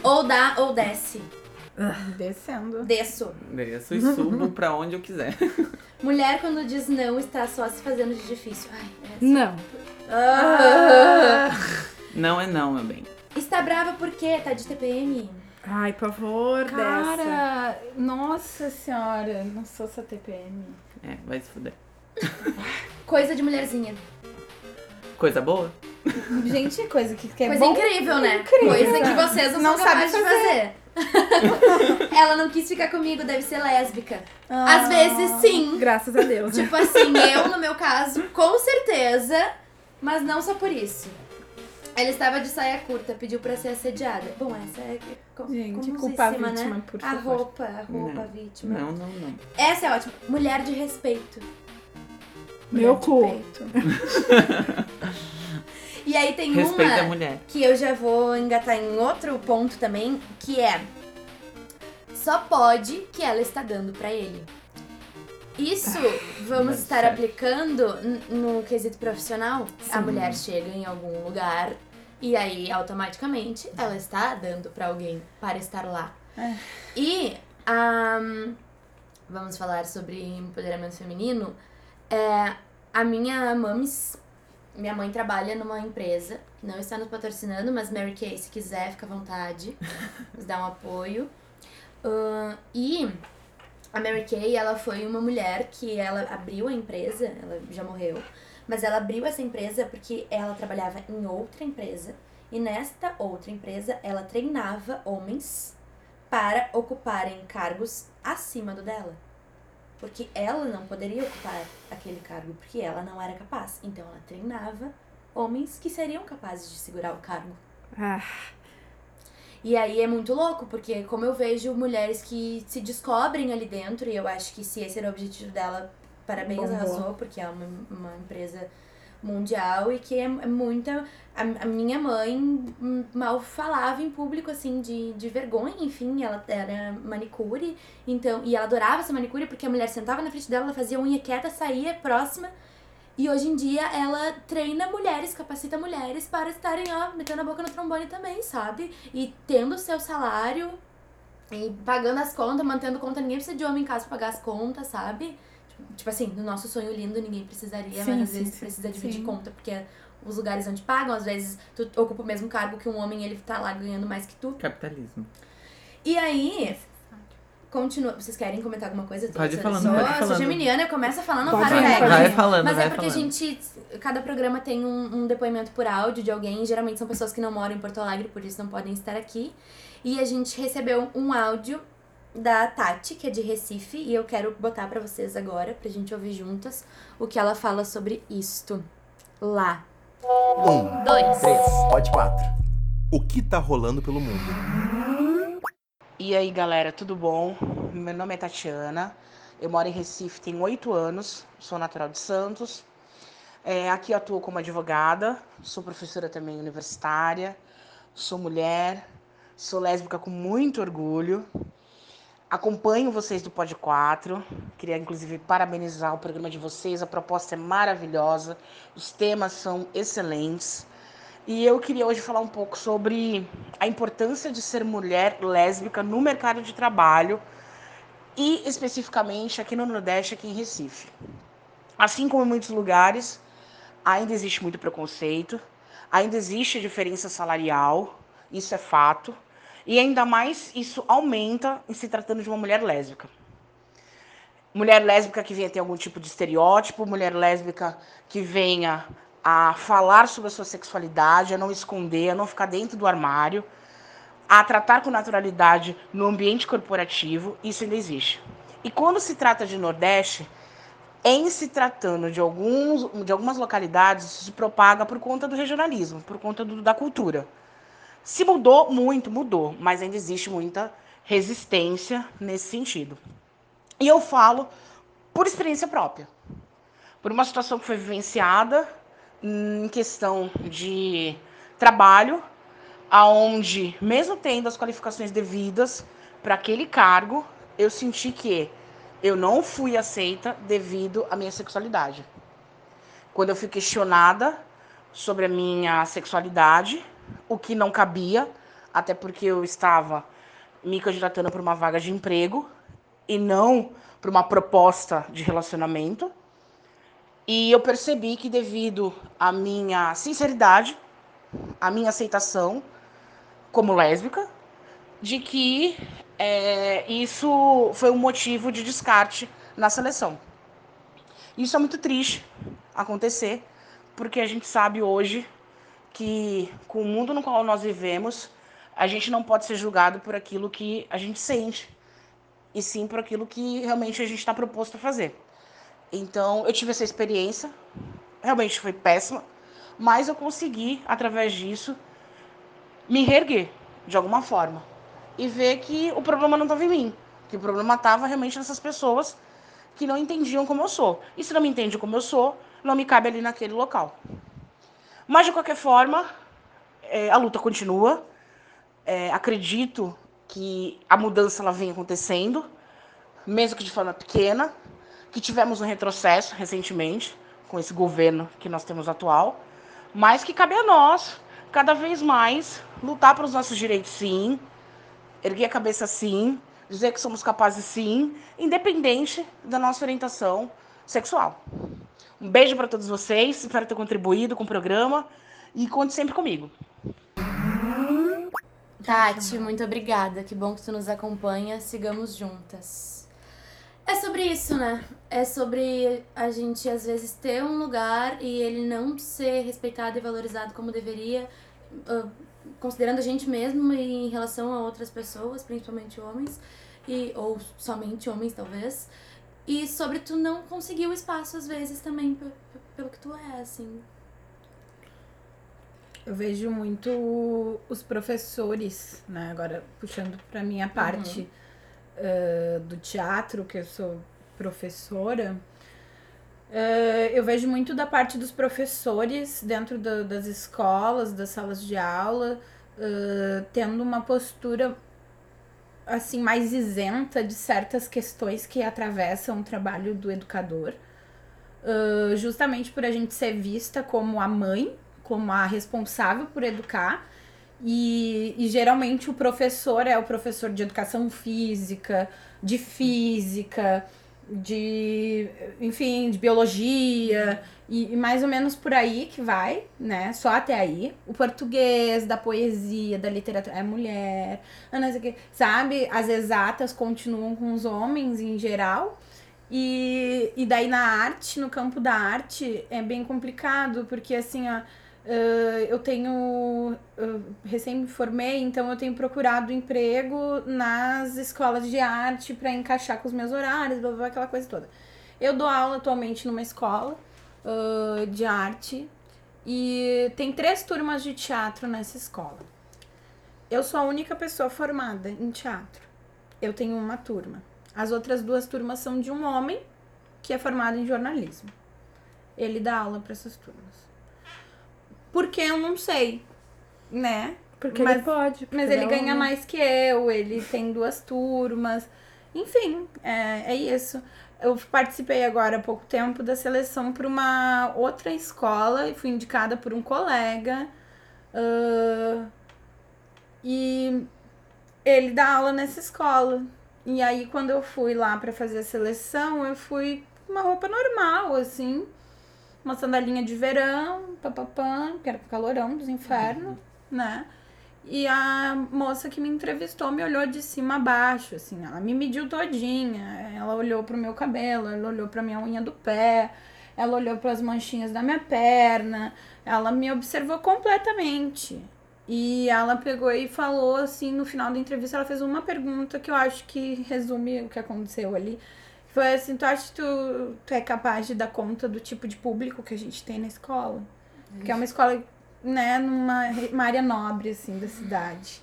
Ou dá ou desce. Descendo. Desço. Desço e subo pra onde eu quiser. Mulher, quando diz não, está só se fazendo de difícil. Ai, essa. Não. Ah. Não é não, meu bem. Está brava por quê? Tá de TPM? Ai, por favor, dessa. Cara, nossa senhora, não sou essa TPM. É, vai se fuder. Coisa de mulherzinha. Coisa boa? Gente, coisa que, que é Coisa bom. incrível, né? Incrível. Coisa que vocês não, Não são sabem capazes de fazer. Ela não quis ficar comigo, deve ser lésbica. Ah. Às vezes, sim. Graças a Deus. né? Tipo assim, eu, no meu caso, com certeza, mas não só por isso. Ela estava de saia curta, pediu pra ser assediada. Bom, essa é co- Gente, culpa a vítima, né? por A favor. roupa, a roupa, Não. a vítima. Não, não, não. Essa é ótima. Mulher de respeito. Meu de cu. E aí tem Respeita a uma mulher. que eu já vou engatar em outro ponto também, que é só pode que ela está dando pra ele. Isso vamos Deve estar aplicando no quesito profissional. A Sim. mulher chega em algum lugar e aí automaticamente ela está dando pra alguém para estar lá. É. E ahn, vamos falar sobre empoderamento feminino. É, a minha mames, minha mãe trabalha numa empresa, não está nos patrocinando, mas Mary Kay, se quiser, fica à vontade, nos dá um apoio. Ahn, e a Mary Kay, ela foi uma mulher que ela abriu a empresa, ela já morreu, mas ela abriu essa empresa porque ela trabalhava em outra empresa e nesta outra empresa ela treinava homens para ocuparem cargos acima do dela. Porque ela não poderia ocupar aquele cargo, porque ela não era capaz. Então ela treinava homens que seriam capazes de segurar o cargo. Ah, E aí é muito louco, porque como eu vejo mulheres que se descobrem ali dentro, e eu acho que se esse era o objetivo dela, parabéns, Bombou. arrasou, porque é uma, uma empresa mundial e que é, é muita. A, a minha mãe mal falava em público, assim, de, de vergonha, enfim, ela era manicure, então, e ela adorava ser manicure porque a mulher sentava na frente dela, ela fazia unha quieta, saía próxima. E hoje em dia ela treina mulheres, capacita mulheres para estarem, ó, metendo a boca no trombone também, sabe? E tendo o seu salário e pagando as contas, mantendo conta. Ninguém precisa de homem em casa pra pagar as contas, sabe? Tipo, assim, no nosso sonho lindo ninguém precisaria, Sim, mas às sim, vezes sim. precisa dividir Sim. conta, porque os lugares onde pagam, às vezes tu ocupa o mesmo cargo que um homem ele tá lá ganhando mais que tu. Capitalismo. E aí, continua. Vocês querem comentar alguma coisa? Pode ir Eu falando, sou, pode ir eu sou falando. geminiana, eu começo a falar, não Pode para regra. Vai ir. falando, Mas vai é porque falando. a gente. Cada programa tem um, um depoimento por áudio de alguém. Geralmente são pessoas que não moram em Porto Alegre, por isso não podem estar aqui. E a gente recebeu um áudio da Tati, que é de Recife, e eu quero botar pra vocês agora, pra gente ouvir juntas o que ela fala sobre isto. Lá. Um, Dois. três, pode quatro. O que tá rolando pelo mundo? E aí galera, tudo bom? Meu nome é Tatiana, eu moro em Recife tem oito anos, sou natural de Santos. É, aqui atuo como advogada, sou professora também universitária, sou mulher, sou lésbica com muito orgulho. Acompanho vocês do Pod 4. Queria inclusive parabenizar o programa de vocês. A proposta é maravilhosa, os temas são excelentes. E eu queria hoje falar um pouco sobre a importância de ser mulher lésbica no mercado de trabalho e especificamente aqui no Nordeste, aqui em Recife. Assim como em muitos lugares, ainda existe muito preconceito, ainda existe diferença salarial, isso é fato. E ainda mais isso aumenta em se tratando de uma mulher lésbica. Mulher lésbica que venha ter algum tipo de estereótipo, mulher lésbica que venha a falar sobre a sua sexualidade, a não esconder, a não ficar dentro do armário, a tratar com naturalidade no ambiente corporativo, isso ainda existe. E quando se trata de Nordeste, em se tratando de, alguns, de algumas localidades, isso se propaga por conta do regionalismo, por conta do, da cultura. Se mudou muito, mudou, mas ainda existe muita resistência nesse sentido. E eu falo por experiência própria, por uma situação que foi vivenciada em questão de trabalho, aonde mesmo tendo as qualificações devidas para aquele cargo, eu senti que eu não fui aceita devido à minha sexualidade. Quando eu fui questionada sobre a minha sexualidade, o que não cabia, até porque eu estava me candidatando para uma vaga de emprego e não para uma proposta de relacionamento. E eu percebi que devido à minha sinceridade, à minha aceitação como lésbica, de que é, isso foi um motivo de descarte na seleção. Isso é muito triste acontecer, porque a gente sabe hoje que com o mundo no qual nós vivemos, a gente não pode ser julgado por aquilo que a gente sente, e sim por aquilo que realmente a gente está proposto a fazer. Então, eu tive essa experiência, realmente foi péssima, mas eu consegui, através disso, me reerguer de alguma forma e ver que o problema não estava em mim, que o problema estava realmente nessas pessoas que não entendiam como eu sou. E se não me entende como eu sou, não me cabe ali naquele local. Mas, de qualquer forma, é, a luta continua. É, acredito que a mudança ela vem acontecendo, mesmo que de forma pequena, que tivemos um retrocesso recentemente com esse governo que nós temos atual, mas que cabe a nós, cada vez mais, lutar pelos nossos direitos, sim, erguer a cabeça, sim, dizer que somos capazes, sim, independente da nossa orientação sexual. Um beijo para todos vocês, espero ter contribuído com o programa e conte sempre comigo. Tati, muito obrigada. Que bom que tu nos acompanha. Sigamos juntas. É sobre isso, né? É sobre a gente às vezes ter um lugar e ele não ser respeitado e valorizado como deveria, uh, considerando a gente mesmo e em relação a outras pessoas, principalmente homens, e ou somente homens talvez. E sobre tu não conseguir o espaço, às vezes, também, pelo que tu é, assim. Eu vejo muito os professores, né? Agora, puxando pra minha parte uhum. Uh, do teatro, que eu sou professora, uh, eu vejo muito da parte dos professores dentro do, das escolas, das salas de aula, uh, tendo uma postura assim mais isenta de certas questões que atravessam o trabalho do educador, justamente por a gente ser vista como a mãe, como a responsável por educar. E, e geralmente o professor é o professor de educação física, de física, de, enfim, de biologia, e, e, mais ou menos por aí que vai, né? Só até aí. O português, da poesia, da literatura, é mulher, sabe? As exatas continuam com os homens em geral. E, e daí na arte, no campo da arte, é bem complicado, porque assim, ó, Uh, eu tenho. Uh, recém me formei, então eu tenho procurado emprego nas escolas de arte para encaixar com os meus horários, blá, blá, aquela coisa toda. Eu dou aula atualmente numa escola uh, de arte e tem três turmas de teatro nessa escola. Eu sou a única pessoa formada em teatro. Eu tenho uma turma. As outras duas turmas são de um homem que é formado em jornalismo. ele dá aula para essas turmas. Porque eu não sei, né? Porque Mas- ele pode. Mas porque ele é ganha mais que eu, ele tem duas turmas. Enfim, é, é isso. Eu participei agora há pouco tempo da seleção para uma outra escola e fui indicada por um colega. ah, e ele dá aula nessa escola. E aí, quando eu fui lá para fazer a seleção, eu fui com uma roupa normal, assim. Uma sandalinha de verão, papapã, que era pro calorão dos infernos, né? E a moça que me entrevistou me olhou de cima a baixo, assim, ela me mediu todinha. Ela olhou pro meu cabelo, ela olhou pra minha unha do pé, ela olhou para as manchinhas da minha perna, ela me observou completamente. E ela pegou e falou assim, no final da entrevista, ela fez uma pergunta que eu acho que resume o que aconteceu ali. Foi assim, tu acha que tu, tu é capaz de dar conta do tipo de público que a gente tem na escola? Porque é uma escola né, numa uma área nobre, assim, da cidade.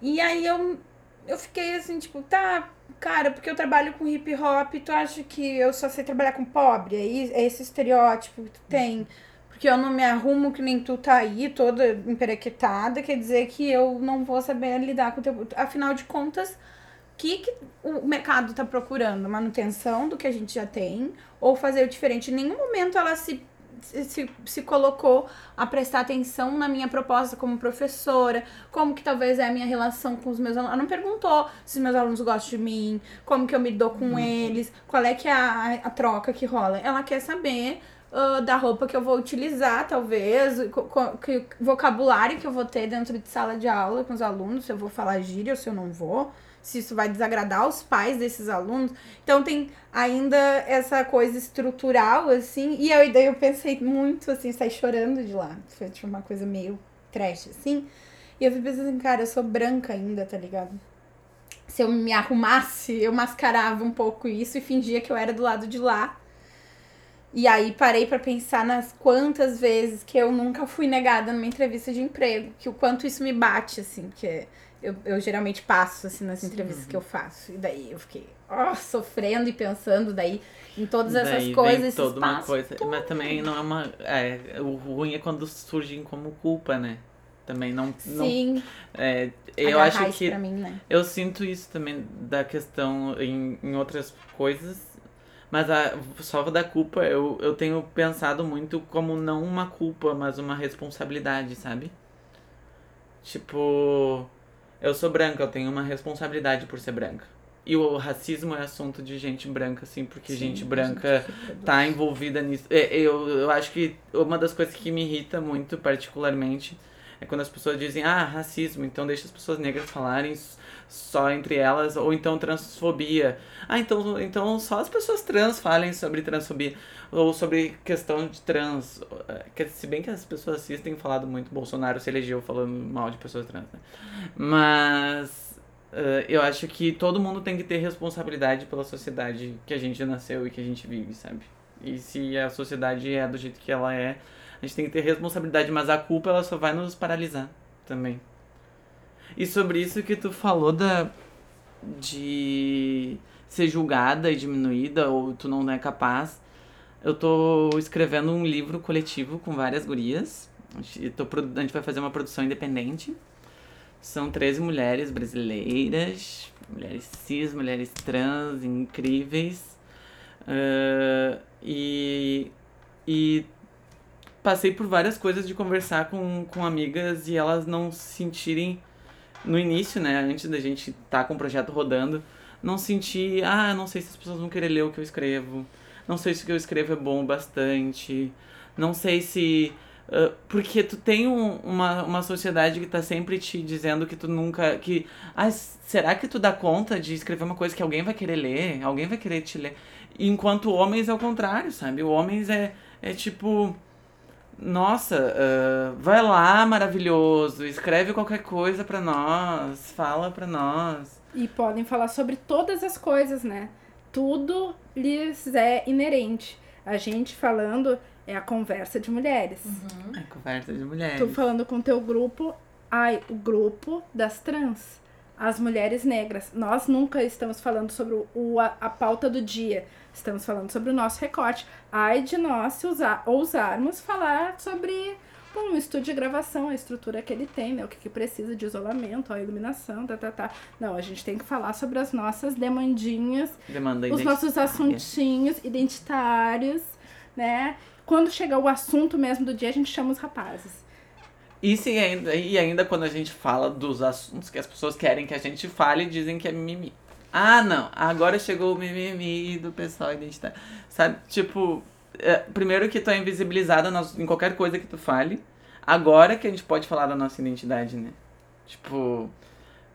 E aí eu, eu fiquei assim, tipo, tá, cara, porque eu trabalho com hip hop, tu acha que eu só sei trabalhar com pobre? É, é esse estereótipo que tu tem? Porque eu não me arrumo que nem tu tá aí, toda emperequetada, quer dizer que eu não vou saber lidar com o teu... Afinal de contas, que, que o mercado tá procurando? Manutenção do que a gente já tem ou fazer o diferente? Em nenhum momento ela se se- se, colocou a prestar atenção na minha proposta como professora, como que talvez é a minha relação com os meus alunos. Ela não perguntou se meus alunos gostam de mim, como que eu me dou com eles, qual é que é a, a troca que rola. Ela quer saber ah, da roupa que eu vou utilizar, talvez, que vocabulário que eu vou ter dentro de sala de aula com os alunos, se eu vou falar gíria ou se eu não vou, se isso vai desagradar os pais desses alunos. Então tem ainda essa coisa estrutural, assim, e eu, daí eu pensei muito, assim, saí chorando de lá. Foi tipo, uma coisa meio trash, assim. E eu fiquei pensando assim, cara, eu sou branca ainda, tá ligado? Se eu me arrumasse, eu mascarava um pouco isso e fingia que eu era do lado de lá. E aí parei pra pensar nas quantas vezes que eu nunca fui negada numa entrevista de emprego, que o quanto isso me bate, assim, porque eu, eu geralmente passo, assim, nas entrevistas que eu faço. E daí eu fiquei, ó, sofrendo e pensando daí em todas essas Daí vem coisas, toda uma coisa. Mas também não é uma. É, o ruim é quando surgem como culpa, né? Também não. não Sim, é, eu agarrar acho que. mim, né? Eu sinto isso também da questão em, em outras coisas. Mas a, só da culpa, eu, eu tenho pensado muito como não uma culpa, mas uma responsabilidade, sabe? Tipo, eu sou branca, eu tenho uma responsabilidade por ser branca. E o racismo é assunto de gente branca, assim, porque gente branca tá envolvida nisso. É, Eu, eu acho que uma das coisas que me irrita muito, particularmente, é quando as pessoas dizem, ah, racismo, então deixa as pessoas negras falarem só entre elas, ou então transfobia. Ah, então, então só as pessoas trans falem sobre transfobia, ou sobre questão de trans. É, que Se bem que as pessoas cis têm falado muito, Bolsonaro se elegeu falando mal de pessoas trans, né? Mas eh, eu acho que todo mundo tem que ter responsabilidade pela sociedade que a gente nasceu e que a gente vive, sabe? E se a sociedade é do jeito que ela é, a gente tem que ter responsabilidade, mas a culpa ela só vai nos paralisar também. E sobre isso que tu falou da de ser julgada e diminuída ou tu não é capaz, eu tô escrevendo um livro coletivo com várias gurias. A gente, tô a gente vai fazer uma produção independente. São 13 mulheres brasileiras, mulheres cis, mulheres trans, incríveis. Ah, e, e passei por várias coisas de conversar com, com amigas e elas não se sentirem no início, né, antes da gente estar com o projeto rodando, não sentir, ah, não sei se as pessoas vão querer ler o que eu escrevo, não sei se o que eu escrevo é bom o bastante, não sei se ah, porque tu tem um- uma, uma sociedade que tá sempre te dizendo que tu nunca. que. Ah, será que tu dá conta de escrever uma coisa que alguém vai querer ler? Alguém vai querer te ler? Enquanto homens é o contrário, sabe? O homens é, é tipo. Nossa, ah, vai lá, maravilhoso, escreve qualquer coisa pra nós, fala pra nós. E podem falar sobre todas as coisas, né? Tudo lhes é inerente. A gente falando é a conversa de mulheres. É conversa de mulheres. Tu falando com teu grupo, ai, o grupo das trans. as mulheres negras. Nós nunca estamos falando sobre o, o- a, a pauta do dia. Estamos falando sobre o nosso recorte. Ai de nós se usar, ousarmos falar sobre bom, o estúdio de gravação, a estrutura que ele tem, né? O que, que precisa de isolamento, a iluminação, tá, tá, tá. Não, a gente tem que falar sobre as nossas demandinhas Demanda os nossos assuntinhos identitários, né? Quando chegar o assunto mesmo do dia, a gente chama os rapazes. E, se ainda, e ainda quando a gente fala dos assuntos que as pessoas querem que a gente fale, dizem que é mimimi. Ah, não, agora chegou o mimimi do pessoal identitário. Sabe, tipo, primeiro que tu é invisibilizada em qualquer coisa que tu fale. Agora que a gente pode falar da nossa identidade, né? Tipo,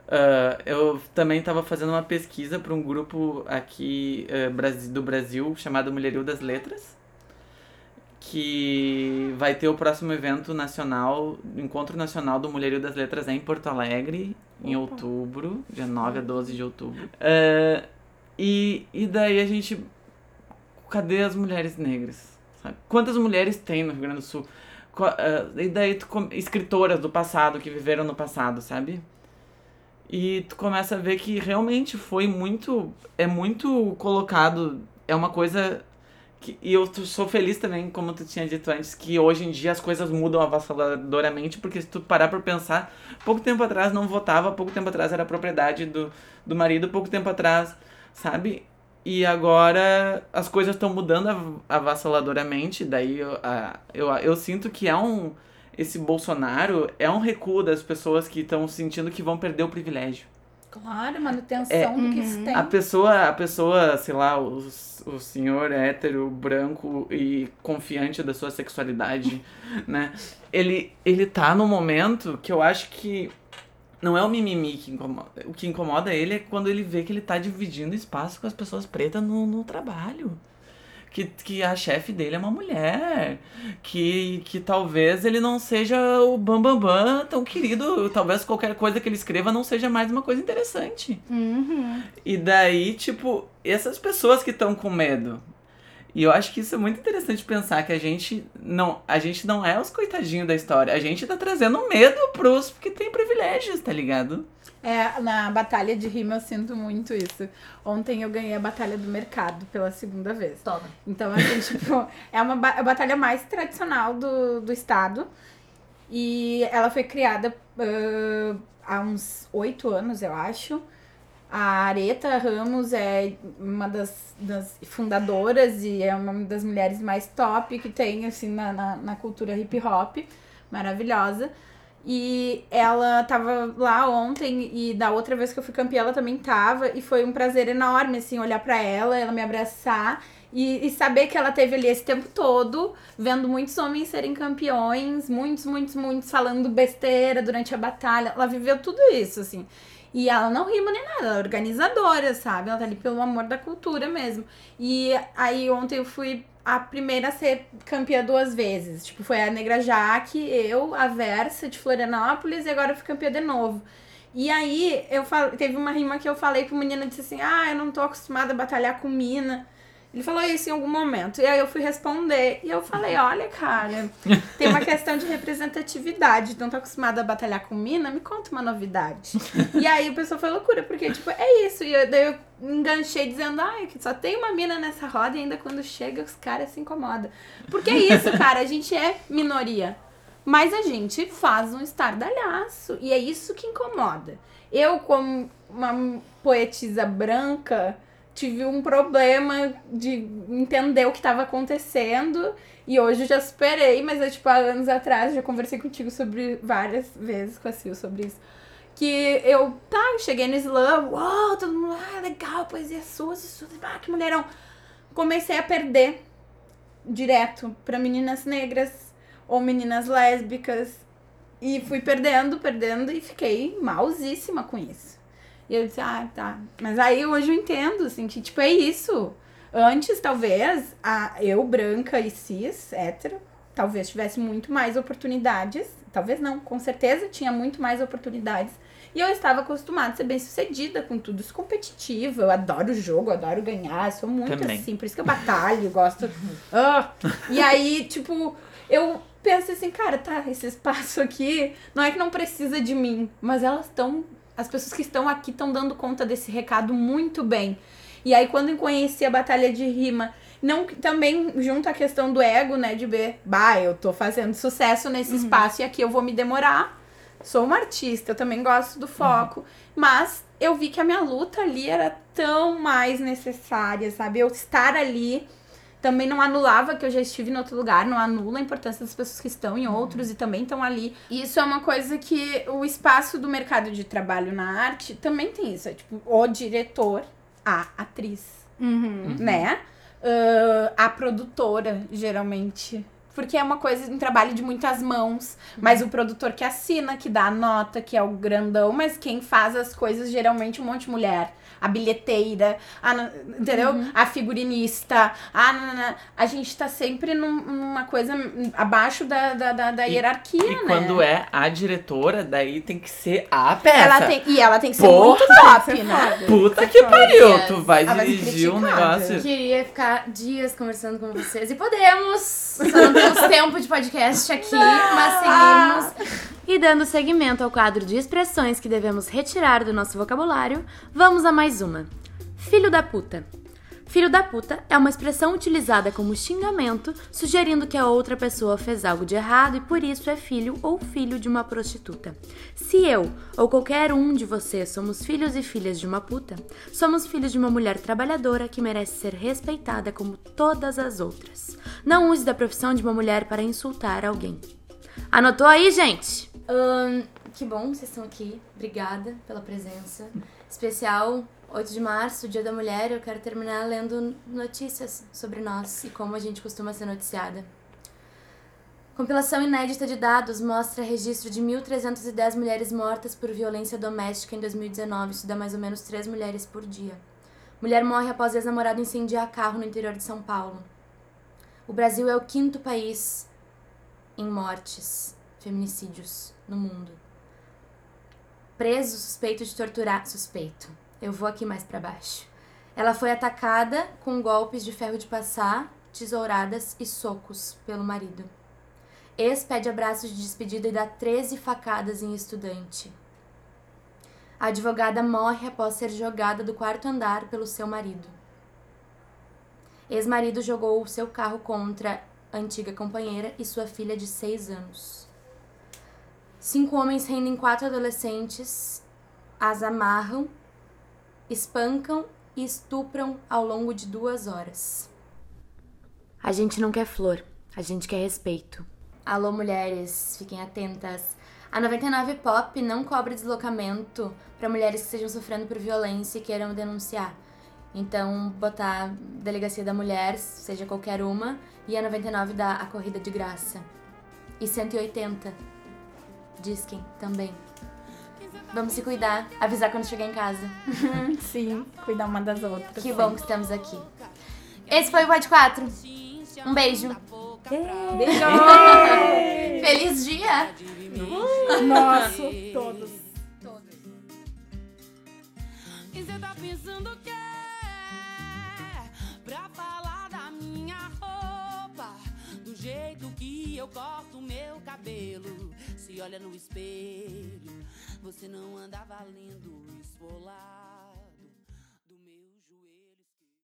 ah, eu também tava fazendo uma pesquisa para um grupo aqui Brasi- do Brasil chamado Mulherio das Letras que vai ter o próximo evento nacional, Encontro Nacional do Mulherio das Letras é em Porto Alegre, em Opa. outubro, dia 9 a 12 de outubro. É, e, e daí a gente. Cadê as mulheres negras? Sabe? Quantas mulheres tem no Rio Grande do Sul? É, e daí tu escritoras do passado, que viveram no passado, sabe? E tu começa a ver que realmente foi muito. É muito colocado. É uma coisa que- e eu sou feliz também, como tu tinha dito antes, que hoje em dia as coisas mudam avassaladoramente, porque se tu parar pra pensar, pouco tempo atrás não votava, pouco tempo atrás era propriedade do, do marido, pouco tempo atrás, sabe? E agora as coisas estão mudando av- avassaladoramente, daí eu, a- eu, eu sinto que é um. Esse Bolsonaro é um recuo das pessoas que estão sentindo que vão perder o privilégio. Claro, manutenção É. do que se tem. A pessoa, a pessoa, sei lá, o, o senhor hétero, branco e confiante da sua sexualidade, né? Ele, ele tá num momento que eu acho que não é o mimimi que incomoda. O que incomoda ele é quando ele vê que ele tá dividindo espaço com as pessoas pretas no, no trabalho. Que, que a chefe dele é uma mulher. Que, que talvez ele não seja o bambambam bam, bam, tão querido. Talvez qualquer coisa que ele escreva não seja mais uma coisa interessante. Uhum. E daí, tipo, essas pessoas que estão com medo. E eu acho que isso é muito interessante pensar que a gente não, a gente não é os coitadinhos da história. A gente tá trazendo medo pros que tem privilégios, tá ligado? É, na batalha de rima eu sinto muito isso. Ontem eu ganhei a batalha do mercado pela segunda vez. Toma. Então, assim, tipo, é uma ba- a batalha mais tradicional do, do estado. E ela foi criada ah, há uns oito anos, eu acho. A Areta Ramos é uma das, das fundadoras e é uma das mulheres mais top que tem, assim, na, na, na cultura hip hop. Maravilhosa. E ela tava lá ontem e da outra vez que eu fui campeã ela também tava e foi um prazer enorme assim olhar pra ela, ela me abraçar e, e saber que ela teve ali esse tempo todo vendo muitos homens serem campeões, muitos, muitos, muitos falando besteira durante a batalha. Ela viveu tudo isso assim. E ela não rima nem nada, ela é organizadora, sabe? Ela tá ali pelo amor da cultura mesmo. E aí ontem eu fui a primeira a ser campeã duas vezes. Tipo, foi a Negra Jaque, eu, a Versa de Florianópolis e agora eu fui campeã de novo. E aí, eu fal... teve uma rima que eu falei pro menino, disse assim, ah, eu não tô acostumada a batalhar com mina. Ele falou isso em algum momento. E aí eu fui responder. E eu falei, olha, cara, tem uma questão de representatividade. Não tô acostumada a batalhar com mina, me conta uma novidade. e aí a pessoa foi loucura, porque, tipo, é isso. E eu, daí eu enganchei dizendo, ai, que só tem uma mina nessa roda e ainda quando chega os caras se incomodam. Porque é isso, cara, a gente é minoria. Mas a gente faz um estardalhaço. E é isso que incomoda. Eu, como uma poetisa branca, tive um problema de entender o que estava acontecendo. E hoje já superei, mas é tipo, há anos atrás, já conversei contigo sobre várias vezes com a Sil sobre isso. Que eu, tá, eu cheguei no slam, uau, todo mundo, ah, legal, poesia sua, sua, ah, que mulherão. Comecei a perder direto para meninas negras ou meninas lésbicas. E fui perdendo, perdendo e fiquei malzíssima com isso. E eu disse, ah, tá. Mas aí hoje eu entendo, assim, que tipo, é isso. Antes, talvez, a, eu, branca e cis, hétero, talvez tivesse muito mais oportunidades. Talvez não, com certeza tinha muito mais oportunidades. E eu estava acostumada a ser bem sucedida com tudo isso competitivo. Eu adoro o jogo, adoro ganhar, sou muito Também. assim, por isso que eu batalho, gosto. Ah! E aí, tipo, eu penso assim, cara, tá, esse espaço aqui não é que não precisa de mim, mas elas estão as pessoas que estão aqui estão dando conta desse recado muito bem. E aí, quando eu conheci a Batalha de Rima, não também junto à questão do ego, né? De ver, bah, eu tô fazendo sucesso nesse espaço e aqui eu vou me demorar. Sou uma artista, eu também gosto do foco. Mas eu vi que a minha luta ali era tão mais necessária, sabe? Eu estar ali também não anulava que eu já estive em outro lugar, não anula a importância das pessoas que estão em outros e também estão ali. E isso é uma coisa que o espaço do mercado de trabalho na arte também tem isso. É tipo, o diretor, a atriz, Uhum. né? Ah, a produtora, geralmente. Porque é uma coisa, um trabalho de muitas mãos. Mas o produtor que assina, que dá a nota, que é o grandão, mas quem faz as coisas geralmente um monte de mulher. A bilheteira, a, entendeu? A figurinista. A, a gente tá sempre num- numa coisa abaixo da, da, da, da E- hierarquia, E né? quando é a diretora, daí tem que ser a peça. ela tem, e ela tem que ser Porra! muito top, né? Puta que pariu! Yes. Tu vai vai ser dirigir um negócio. Queria ficar dias conversando com vocês. E podemos! Só não temos tempo de podcast aqui, mas seguimos. E dando seguimento ao quadro de expressões que devemos retirar do nosso vocabulário, vamos a mais uma. Filho da puta. Filho da puta é uma expressão utilizada como xingamento, sugerindo que a outra pessoa fez algo de errado e por isso é filho ou filho de uma prostituta. Se eu ou qualquer um de vocês somos filhos e filhas de uma puta, somos filhos de uma mulher trabalhadora que merece ser respeitada como todas as outras. Não use da profissão de uma mulher para insultar alguém. Anotou aí, gente? que bom vocês estão aqui. Obrigada pela presença. Especial 8 de março, Dia da Mulher. Eu quero terminar lendo notícias sobre nós e como a gente costuma ser noticiada. Compilação inédita de dados mostra registro de 1.310 mulheres mortas por violência doméstica em 2019. Isso dá mais ou menos 3 mulheres por dia. Mulher morre após ex-namorado incendiar carro no interior de São Paulo. O Brasil é o quinto país em mortes, feminicídios no mundo. Preso suspeito de torturar. Suspeito. Eu vou aqui mais pra baixo. Ela foi atacada com golpes de ferro de passar, tesouradas e socos pelo marido. Ex pede abraço de despedida e dá 13 facadas em estudante. A advogada morre após ser jogada do quarto andar pelo seu marido. Ex-marido jogou o seu carro contra a antiga companheira e sua filha de 6 anos. Cinco homens rendem quatro adolescentes, as amarram, espancam e estupram ao longo de duas horas. A gente não quer flor, a gente quer respeito. Alô, mulheres, fiquem atentas. A 99 Pop não cobra deslocamento para mulheres que estejam sofrendo por violência e queiram denunciar. Então, botar Delegacia da Mulher, seja qualquer uma, e a 99 dá a corrida de graça. E 180, Disquem também. Vamos se cuidar, avisar quando chegar em casa. Sim, cuidar uma das outras. Que bom que estamos aqui. Esse foi o Pod 4. Um beijo. Beijo! Feliz dia! Nosso, todos. E cê tá pensando que é pra falar da minha roupa, do jeito que eu corto meu cabelo. Se olha no espelho, você não anda valendo esfolar.